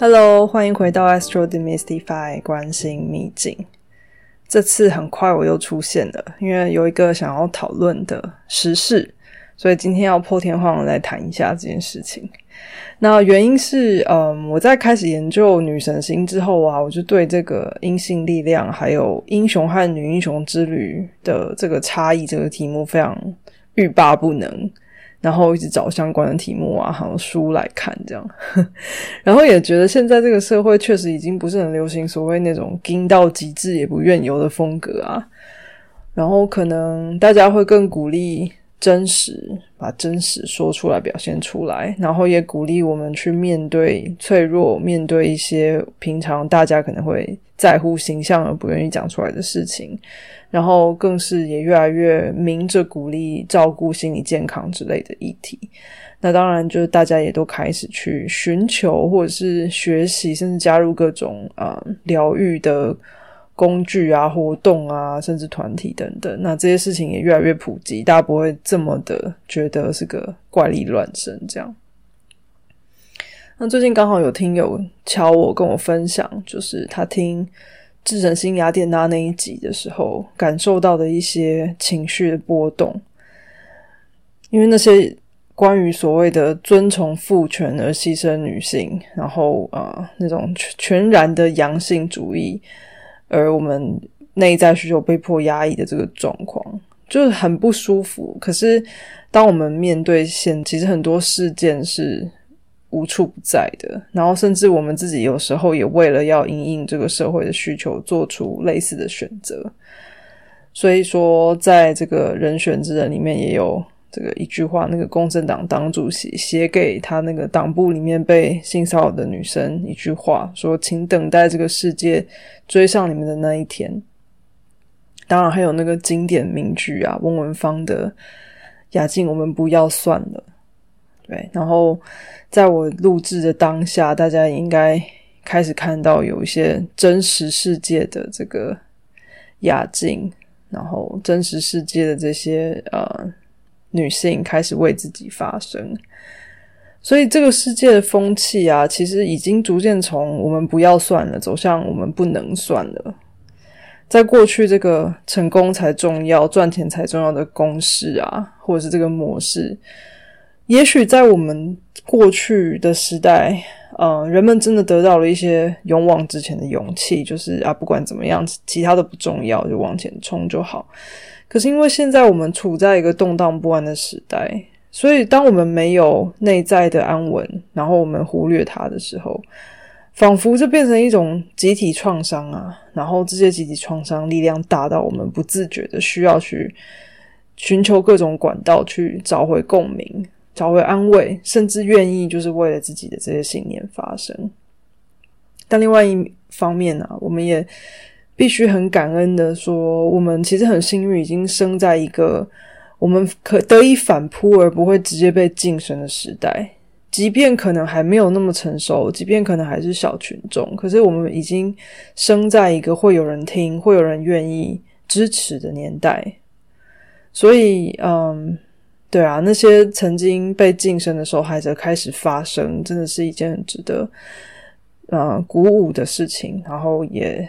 Hello，欢迎回到 Astro Demystify 关心秘境。这次很快我又出现了，因为有一个想要讨论的时事，所以今天要破天荒来谈一下这件事情。那原因是，嗯，我在开始研究女神星之后啊，我就对这个阴性力量还有英雄和女英雄之旅的这个差异这个题目非常欲罢不能。然后一直找相关的题目啊，还有书来看，这样，然后也觉得现在这个社会确实已经不是很流行所谓那种“精到极致也不愿游”的风格啊，然后可能大家会更鼓励。真实，把真实说出来，表现出来，然后也鼓励我们去面对脆弱，面对一些平常大家可能会在乎形象而不愿意讲出来的事情，然后更是也越来越明着鼓励照顾心理健康之类的议题。那当然，就是大家也都开始去寻求，或者是学习，甚至加入各种啊疗愈的。工具啊，活动啊，甚至团体等等，那这些事情也越来越普及，大家不会这么的觉得是个怪力乱神这样。那最近刚好有听友敲我跟我分享，就是他听智神星雅典娜那一集的时候，感受到的一些情绪的波动，因为那些关于所谓的遵从父权而牺牲女性，然后啊那种全然的阳性主义。而我们内在需求被迫压抑的这个状况，就是很不舒服。可是，当我们面对现，其实很多事件是无处不在的。然后，甚至我们自己有时候也为了要应应这个社会的需求，做出类似的选择。所以说，在这个人选之人里面，也有。这个一句话，那个公正党党主席写给他那个党部里面被性骚扰的女生一句话，说：“请等待这个世界追上你们的那一天。”当然还有那个经典名句啊，翁文芳的“雅静，我们不要算了。”对，然后在我录制的当下，大家应该开始看到有一些真实世界的这个雅静，然后真实世界的这些呃。女性开始为自己发声，所以这个世界的风气啊，其实已经逐渐从我们不要算了，走向我们不能算了。在过去，这个成功才重要、赚钱才重要的公式啊，或者是这个模式，也许在我们过去的时代，呃，人们真的得到了一些勇往直前的勇气，就是啊，不管怎么样，其他的不重要，就往前冲就好。可是因为现在我们处在一个动荡不安的时代，所以当我们没有内在的安稳，然后我们忽略它的时候，仿佛就变成一种集体创伤啊。然后这些集体创伤力量大到我们不自觉的需要去寻求各种管道去找回共鸣、找回安慰，甚至愿意就是为了自己的这些信念发声。但另外一方面呢，我们也。必须很感恩的说，我们其实很幸运，已经生在一个我们可得以反扑而不会直接被晋升的时代。即便可能还没有那么成熟，即便可能还是小群众，可是我们已经生在一个会有人听、会有人愿意支持的年代。所以，嗯，对啊，那些曾经被晋升的受害者开始发声，真的是一件很值得呃鼓舞的事情。然后也。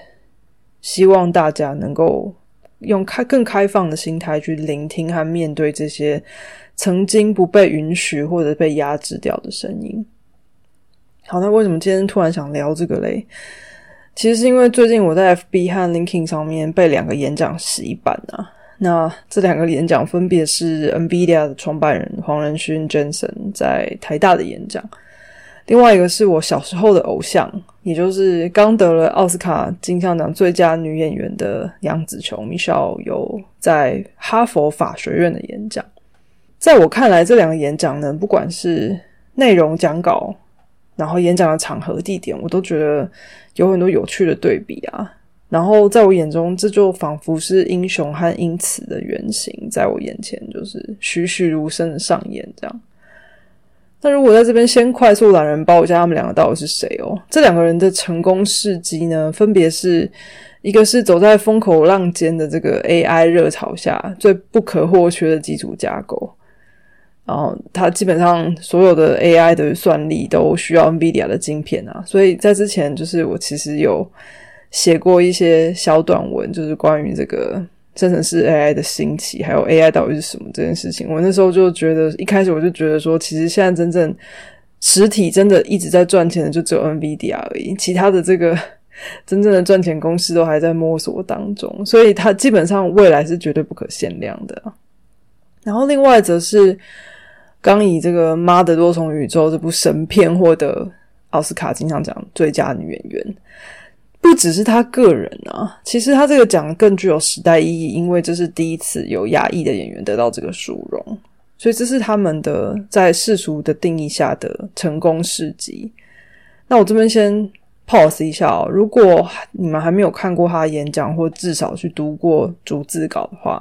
希望大家能够用开更开放的心态去聆听和面对这些曾经不被允许或者被压制掉的声音。好，那为什么今天突然想聊这个嘞？其实是因为最近我在 FB 和 LinkedIn 上面被两个演讲洗版啊。那这两个演讲分别是 NVIDIA 的创办人黄仁勋 Jensen 在台大的演讲。另外一个是我小时候的偶像，也就是刚得了奥斯卡金像奖最佳女演员的杨紫琼 Michelle 有在哈佛法学院的演讲。在我看来，这两个演讲呢，不管是内容讲稿，然后演讲的场合地点，我都觉得有很多有趣的对比啊。然后在我眼中，这就仿佛是英雄和英雌的原型，在我眼前就是栩栩如生的上演这样。那如果在这边先快速懒人包一下他们两个到底是谁哦？这两个人的成功事迹呢，分别是一个是走在风口浪尖的这个 AI 热潮下最不可或缺的基础架构，然后它基本上所有的 AI 的算力都需要 NVIDIA 的晶片啊，所以在之前就是我其实有写过一些小短文，就是关于这个生成式 AI 的兴起，还有 AI 到底是什么这件事情。我那时候就觉得，一开始我就觉得说，其实现在真正实体真的一直在赚钱的就只有 NVIDIA 而已，其他的这个 真正的赚钱公司都还在摸索当中，所以它基本上未来是绝对不可限量的。然后另外则是。刚以这个《妈的多重宇宙》这部神片获得奥斯卡金像奖最佳女演员，不只是他个人啊，其实他这个奖更具有时代意义，因为这是第一次有亚裔的演员得到这个殊荣，所以这是他们的在世俗的定义下的成功事迹。那我这边先。pause 一下哦，如果你们还没有看过他演讲，或至少去读过逐字稿的话，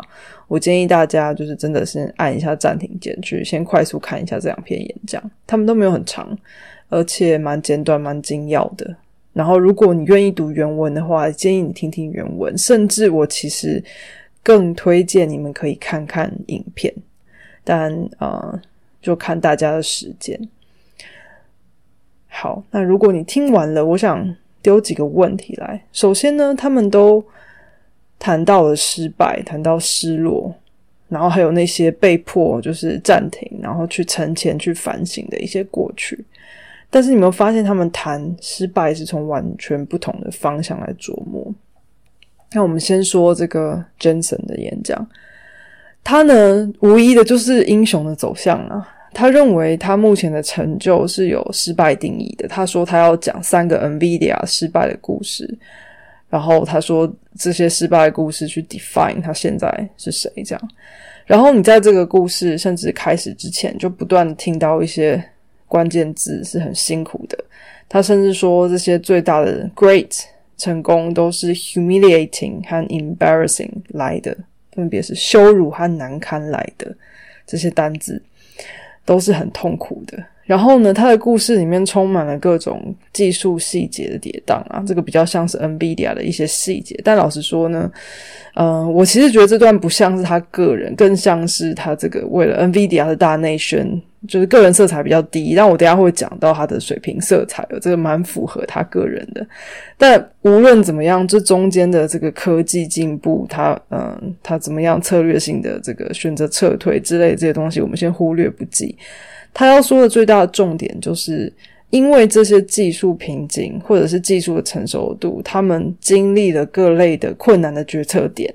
我建议大家就是真的是按一下暂停键，去先快速看一下这两篇演讲。他们都没有很长，而且蛮简短、蛮精要的。然后，如果你愿意读原文的话，建议你听听原文。甚至我其实更推荐你们可以看看影片，但呃，就看大家的时间。好，那如果你听完了，我想丢几个问题来。首先呢，他们都谈到了失败，谈到失落，然后还有那些被迫就是暂停，然后去沉潜、去反省的一些过去。但是你有发现，他们谈失败是从完全不同的方向来琢磨。那我们先说这个 Jensen 的演讲，他呢，无疑的就是英雄的走向啊。他认为他目前的成就是有失败定义的。他说他要讲三个 NVIDIA 失败的故事，然后他说这些失败的故事去 define 他现在是谁这样。然后你在这个故事甚至开始之前，就不断听到一些关键字是很辛苦的。他甚至说这些最大的 great 成功都是 humiliating 和 embarrassing 来的，分别是羞辱和难堪来的这些单字。都是很痛苦的。然后呢，他的故事里面充满了各种技术细节的跌宕啊，这个比较像是 NVIDIA 的一些细节。但老实说呢，嗯，我其实觉得这段不像是他个人，更像是他这个为了 NVIDIA 的大内宣。就是个人色彩比较低，但我等下会讲到他的水平色彩，这个蛮符合他个人的。但无论怎么样，这中间的这个科技进步，他嗯，他怎么样策略性的这个选择撤退之类这些东西，我们先忽略不计。他要说的最大的重点，就是因为这些技术瓶颈或者是技术的成熟度，他们经历了各类的困难的决策点。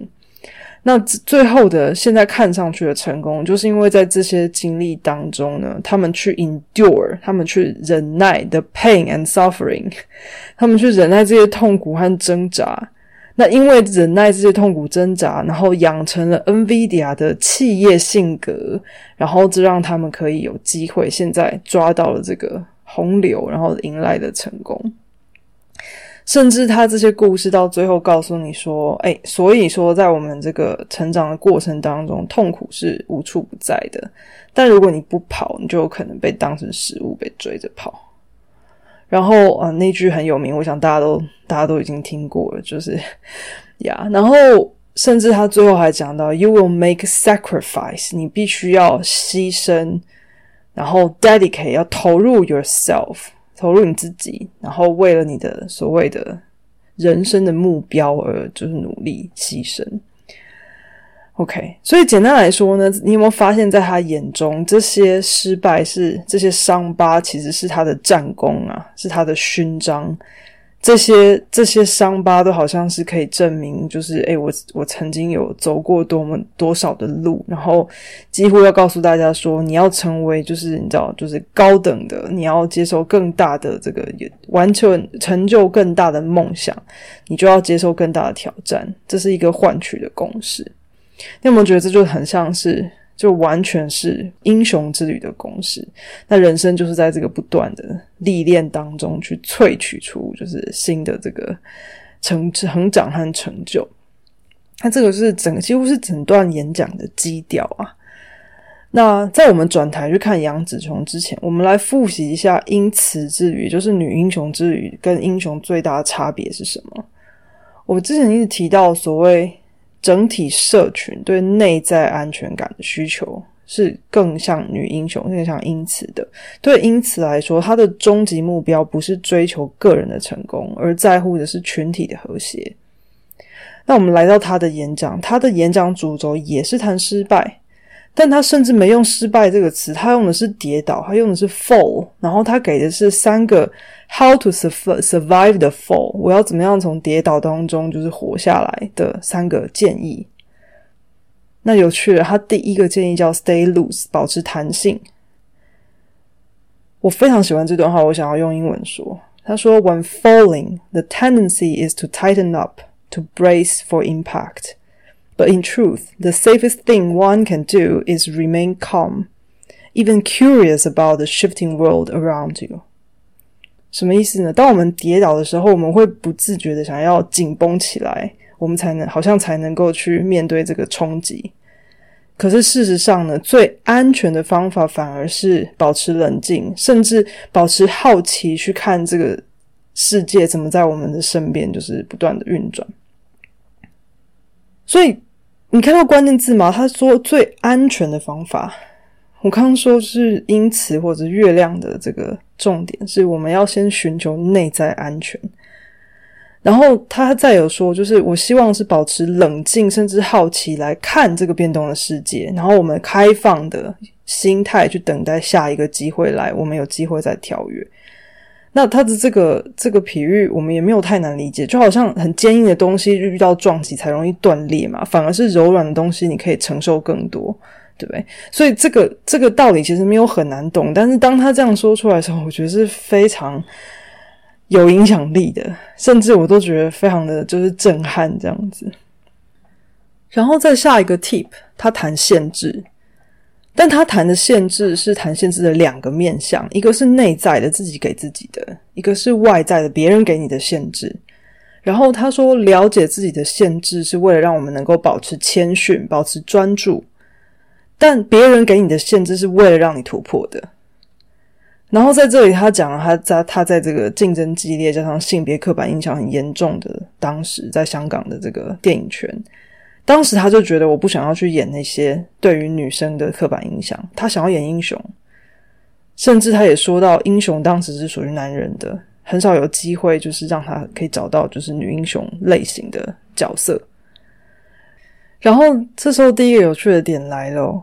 那最后的现在看上去的成功，就是因为在这些经历当中呢，他们去 endure，他们去忍耐 the pain and suffering，他们去忍耐这些痛苦和挣扎。那因为忍耐这些痛苦挣扎，然后养成了 NVIDIA 的企业性格，然后这让他们可以有机会现在抓到了这个洪流，然后迎来的成功。甚至他这些故事到最后告诉你说：“哎，所以说在我们这个成长的过程当中，痛苦是无处不在的。但如果你不跑，你就有可能被当成食物被追着跑。”然后啊，那句很有名，我想大家都大家都已经听过了，就是 呀。然后甚至他最后还讲到：“You will make sacrifice，你必须要牺牲，然后 dedicate 要投入 yourself。”投入你自己，然后为了你的所谓的人生的目标而就是努力牺牲。OK，所以简单来说呢，你有没有发现，在他眼中，这些失败是这些伤疤，其实是他的战功啊，是他的勋章。这些这些伤疤都好像是可以证明，就是诶，我我曾经有走过多么多少的路，然后几乎要告诉大家说，你要成为就是你知道，就是高等的，你要接受更大的这个完全成就更大的梦想，你就要接受更大的挑战，这是一个换取的公式。你有没有觉得这就很像是？就完全是英雄之旅的公式。那人生就是在这个不断的历练当中去萃取出，就是新的这个成成长和成就。那这个是整个几乎是整段演讲的基调啊。那在我们转台去看杨紫琼之前，我们来复习一下英雌之旅，就是女英雄之旅跟英雄最大的差别是什么？我之前一直提到所谓。整体社群对内在安全感的需求是更像女英雄，更像因此的。对因此来说，他的终极目标不是追求个人的成功，而在乎的是群体的和谐。那我们来到他的演讲，他的演讲主轴也是谈失败。但他甚至没用“失败”这个词，他用的是“跌倒”，他用的是 “fall”，然后他给的是三个 “how to survive the fall”，我要怎么样从跌倒当中就是活下来的三个建议。那有趣了，他第一个建议叫 “stay loose”，保持弹性。我非常喜欢这段话，我想要用英文说。他说：“When falling, the tendency is to tighten up, to brace for impact.” But in truth, the safest thing one can do is remain calm, even curious about the shifting world around you. 什么意思呢？当我们跌倒的时候，我们会不自觉的想要紧绷起来，我们才能好像才能够去面对这个冲击。可是事实上呢，最安全的方法反而是保持冷静，甚至保持好奇，去看这个世界怎么在我们的身边，就是不断的运转。所以你看到关键字吗？他说最安全的方法，我刚刚说是因此或者月亮的这个重点是我们要先寻求内在安全。然后他再有说，就是我希望是保持冷静甚至好奇来看这个变动的世界，然后我们开放的心态去等待下一个机会来，我们有机会再跳跃。那他的这个这个比喻，我们也没有太难理解，就好像很坚硬的东西遇到撞击才容易断裂嘛，反而是柔软的东西你可以承受更多，对不对？所以这个这个道理其实没有很难懂，但是当他这样说出来的时候，我觉得是非常有影响力的，甚至我都觉得非常的就是震撼这样子。然后再下一个 tip，他谈限制。但他谈的限制是谈限制的两个面向，一个是内在的自己给自己的，一个是外在的别人给你的限制。然后他说，了解自己的限制是为了让我们能够保持谦逊、保持专注，但别人给你的限制是为了让你突破的。然后在这里，他讲了他在他在这个竞争激烈加上性别刻板印象很严重的当时，在香港的这个电影圈。当时他就觉得我不想要去演那些对于女生的刻板印象，他想要演英雄，甚至他也说到英雄当时是属于男人的，很少有机会就是让他可以找到就是女英雄类型的角色。然后这时候第一个有趣的点来了，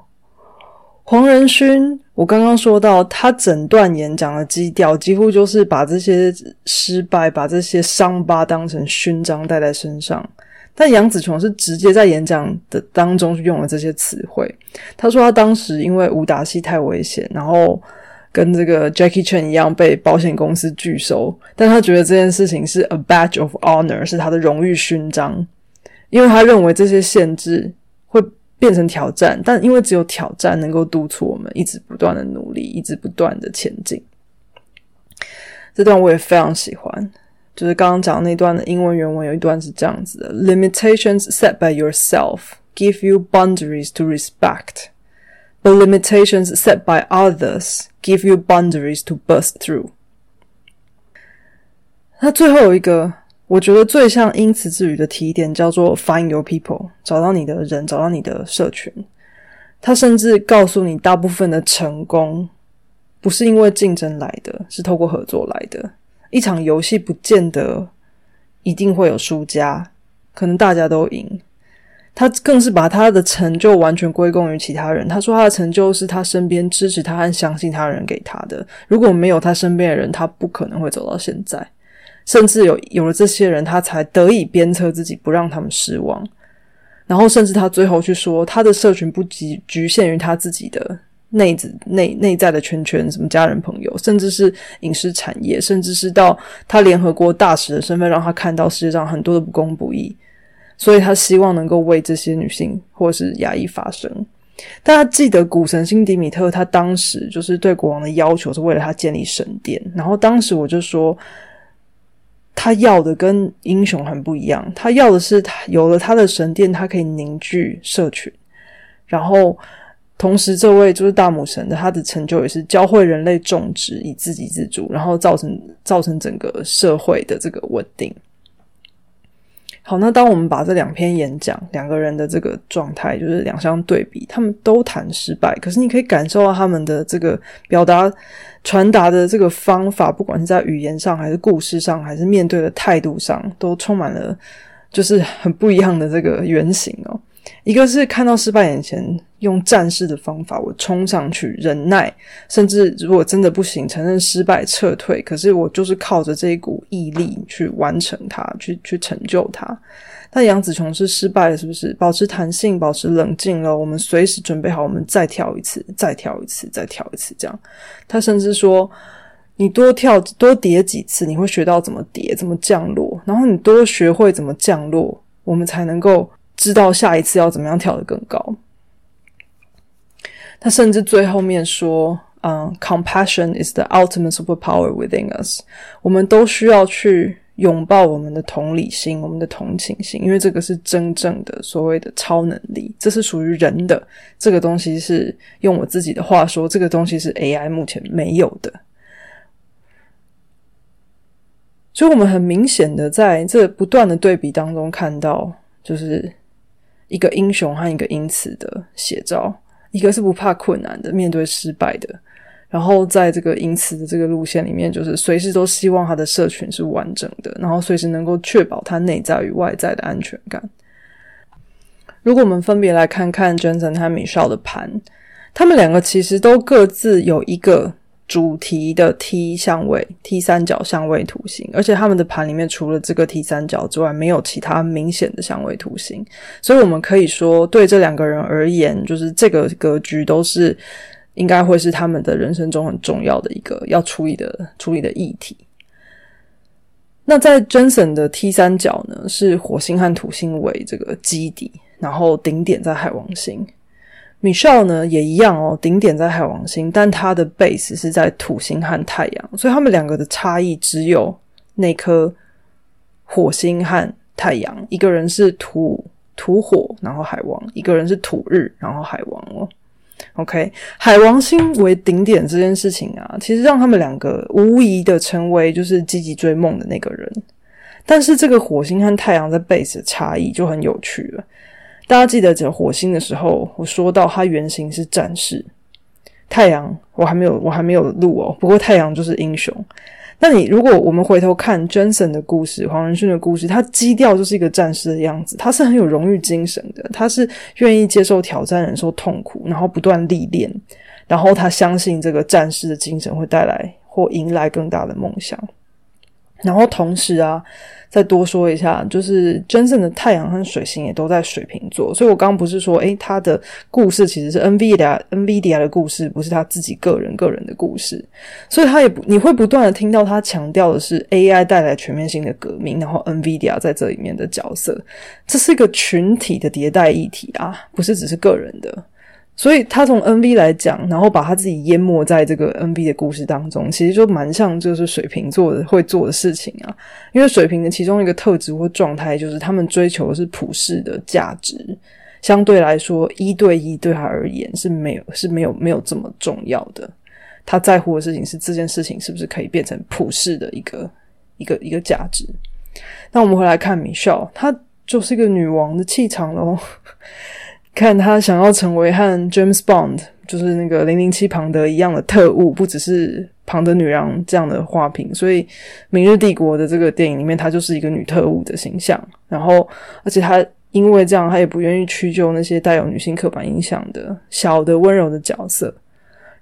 黄仁勋，我刚刚说到他整段演讲的基调几乎就是把这些失败、把这些伤疤当成勋章带在身上。但杨紫琼是直接在演讲的当中用了这些词汇。他说他当时因为武打戏太危险，然后跟这个 Jackie Chan 一样被保险公司拒收，但他觉得这件事情是 a badge of honor，是他的荣誉勋章，因为他认为这些限制会变成挑战，但因为只有挑战能够督促我们一直不断的努力，一直不断的前进。这段我也非常喜欢。就是刚刚讲那段的英文原文有一段是这样子的：Limitations set by yourself give you boundaries to respect, but limitations set by others give you boundaries to burst through。那最后一个，我觉得最像因此之语的提点叫做 “find your people”，找到你的人，找到你的社群。他甚至告诉你，大部分的成功不是因为竞争来的，是透过合作来的。一场游戏不见得一定会有输家，可能大家都赢。他更是把他的成就完全归功于其他人。他说他的成就是他身边支持他和相信他人给他的。如果没有他身边的人，他不可能会走到现在。甚至有有了这些人，他才得以鞭策自己不让他们失望。然后，甚至他最后去说，他的社群不局局限于他自己的。内子内内在的圈圈，什么家人朋友，甚至是影视产业，甚至是到他联合国大使的身份，让他看到世界上很多的不公不义，所以他希望能够为这些女性或是亚裔发声。大家记得古神星迪米特，他当时就是对国王的要求是为了他建立神殿，然后当时我就说，他要的跟英雄很不一样，他要的是他有了他的神殿，他可以凝聚社群，然后。同时，这位就是大母神的，他的成就也是教会人类种植以自给自足，然后造成造成整个社会的这个稳定。好，那当我们把这两篇演讲两个人的这个状态就是两相对比，他们都谈失败，可是你可以感受到他们的这个表达、传达的这个方法，不管是在语言上，还是故事上，还是面对的态度上，都充满了就是很不一样的这个原型哦。一个是看到失败眼前，用战士的方法，我冲上去忍耐，甚至如果真的不行，承认失败撤退。可是我就是靠着这一股毅力去完成它，去去成就它。那杨子琼是失败了，是不是？保持弹性，保持冷静了，我们随时准备好，我们再跳一次，再跳一次，再跳一次，这样。他甚至说，你多跳多叠几次，你会学到怎么叠，怎么降落，然后你多学会怎么降落，我们才能够。知道下一次要怎么样跳得更高。他甚至最后面说：“嗯，compassion is the ultimate superpower within us。我们都需要去拥抱我们的同理心、我们的同情心，因为这个是真正的所谓的超能力，这是属于人的。这个东西是用我自己的话说，这个东西是 AI 目前没有的。所以，我们很明显的在这不断的对比当中看到，就是。一个英雄和一个因此的写照，一个是不怕困难的，面对失败的，然后在这个因此的这个路线里面，就是随时都希望他的社群是完整的，然后随时能够确保他内在与外在的安全感。如果我们分别来看看 Jensen 和 Michelle 的盘，他们两个其实都各自有一个。主题的 T 相位，T 三角相位图形，而且他们的盘里面除了这个 T 三角之外，没有其他明显的相位图形，所以我们可以说，对这两个人而言，就是这个格局都是应该会是他们的人生中很重要的一个要处理的处理的议题。那在 Jensen 的 T 三角呢，是火星和土星为这个基底，然后顶点在海王星。Michelle 呢也一样哦，顶点在海王星，但他的 base 是在土星和太阳，所以他们两个的差异只有那颗火星和太阳，一个人是土土火，然后海王；一个人是土日，然后海王哦。OK，海王星为顶点这件事情啊，其实让他们两个无疑的成为就是积极追梦的那个人，但是这个火星和太阳在 base 的差异就很有趣了。大家记得讲火星的时候，我说到它原型是战士，太阳我还没有我还没有录哦。不过太阳就是英雄。那你如果我们回头看 Jensen 的故事，黄仁勋的故事，他基调就是一个战士的样子，他是很有荣誉精神的，他是愿意接受挑战、忍受痛苦，然后不断历练，然后他相信这个战士的精神会带来或迎来更大的梦想。然后同时啊，再多说一下，就是真正的太阳和水星也都在水瓶座，所以我刚刚不是说，诶，他的故事其实是 NVIDIA NVIDIA 的故事，不是他自己个人个人的故事，所以他也不你会不断的听到他强调的是 AI 带来全面性的革命，然后 NVIDIA 在这里面的角色，这是一个群体的迭代议题啊，不是只是个人的。所以他从 N V 来讲，然后把他自己淹没在这个 N V 的故事当中，其实就蛮像就是水瓶座的会做的事情啊。因为水瓶的其中一个特质或状态，就是他们追求的是普世的价值，相对来说一对一对他而言是没有是没有没有这么重要的。他在乎的事情是这件事情是不是可以变成普世的一个一个一个价值。那我们回来看米少，她就是一个女王的气场喽。看他想要成为和 James Bond，就是那个零零七庞德一样的特务，不只是庞德女郎这样的花瓶。所以《明日帝国》的这个电影里面，她就是一个女特务的形象。然后，而且她因为这样，她也不愿意屈就那些带有女性刻板印象的小的温柔的角色。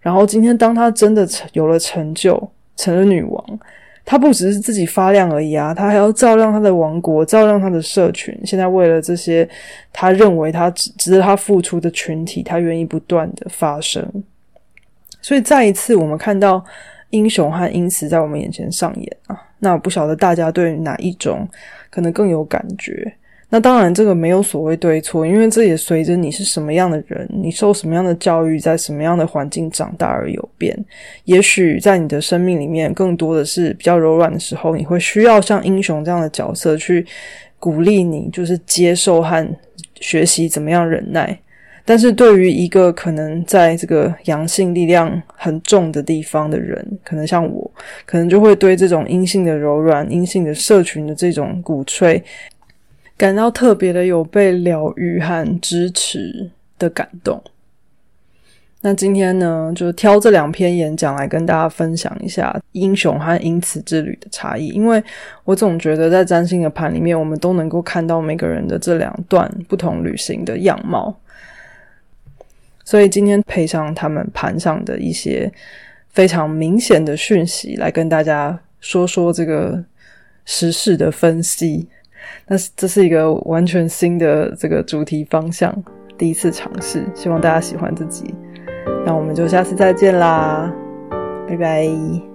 然后，今天当她真的成有了成就，成了女王。他不只是自己发亮而已啊，他还要照亮他的王国，照亮他的社群。现在为了这些，他认为他值值得他付出的群体，他愿意不断的发生。所以再一次，我们看到英雄和因此在我们眼前上演啊。那我不晓得大家对哪一种可能更有感觉。那当然，这个没有所谓对错，因为这也随着你是什么样的人，你受什么样的教育，在什么样的环境长大而有变。也许在你的生命里面，更多的是比较柔软的时候，你会需要像英雄这样的角色去鼓励你，就是接受和学习怎么样忍耐。但是对于一个可能在这个阳性力量很重的地方的人，可能像我，可能就会对这种阴性的柔软、阴性的社群的这种鼓吹。感到特别的有被疗愈和支持的感动。那今天呢，就挑这两篇演讲来跟大家分享一下英雄和因此之旅的差异，因为我总觉得在占星的盘里面，我们都能够看到每个人的这两段不同旅行的样貌。所以今天配上他们盘上的一些非常明显的讯息，来跟大家说说这个时事的分析。那这是一个完全新的这个主题方向，第一次尝试，希望大家喜欢自己。那我们就下次再见啦，拜拜。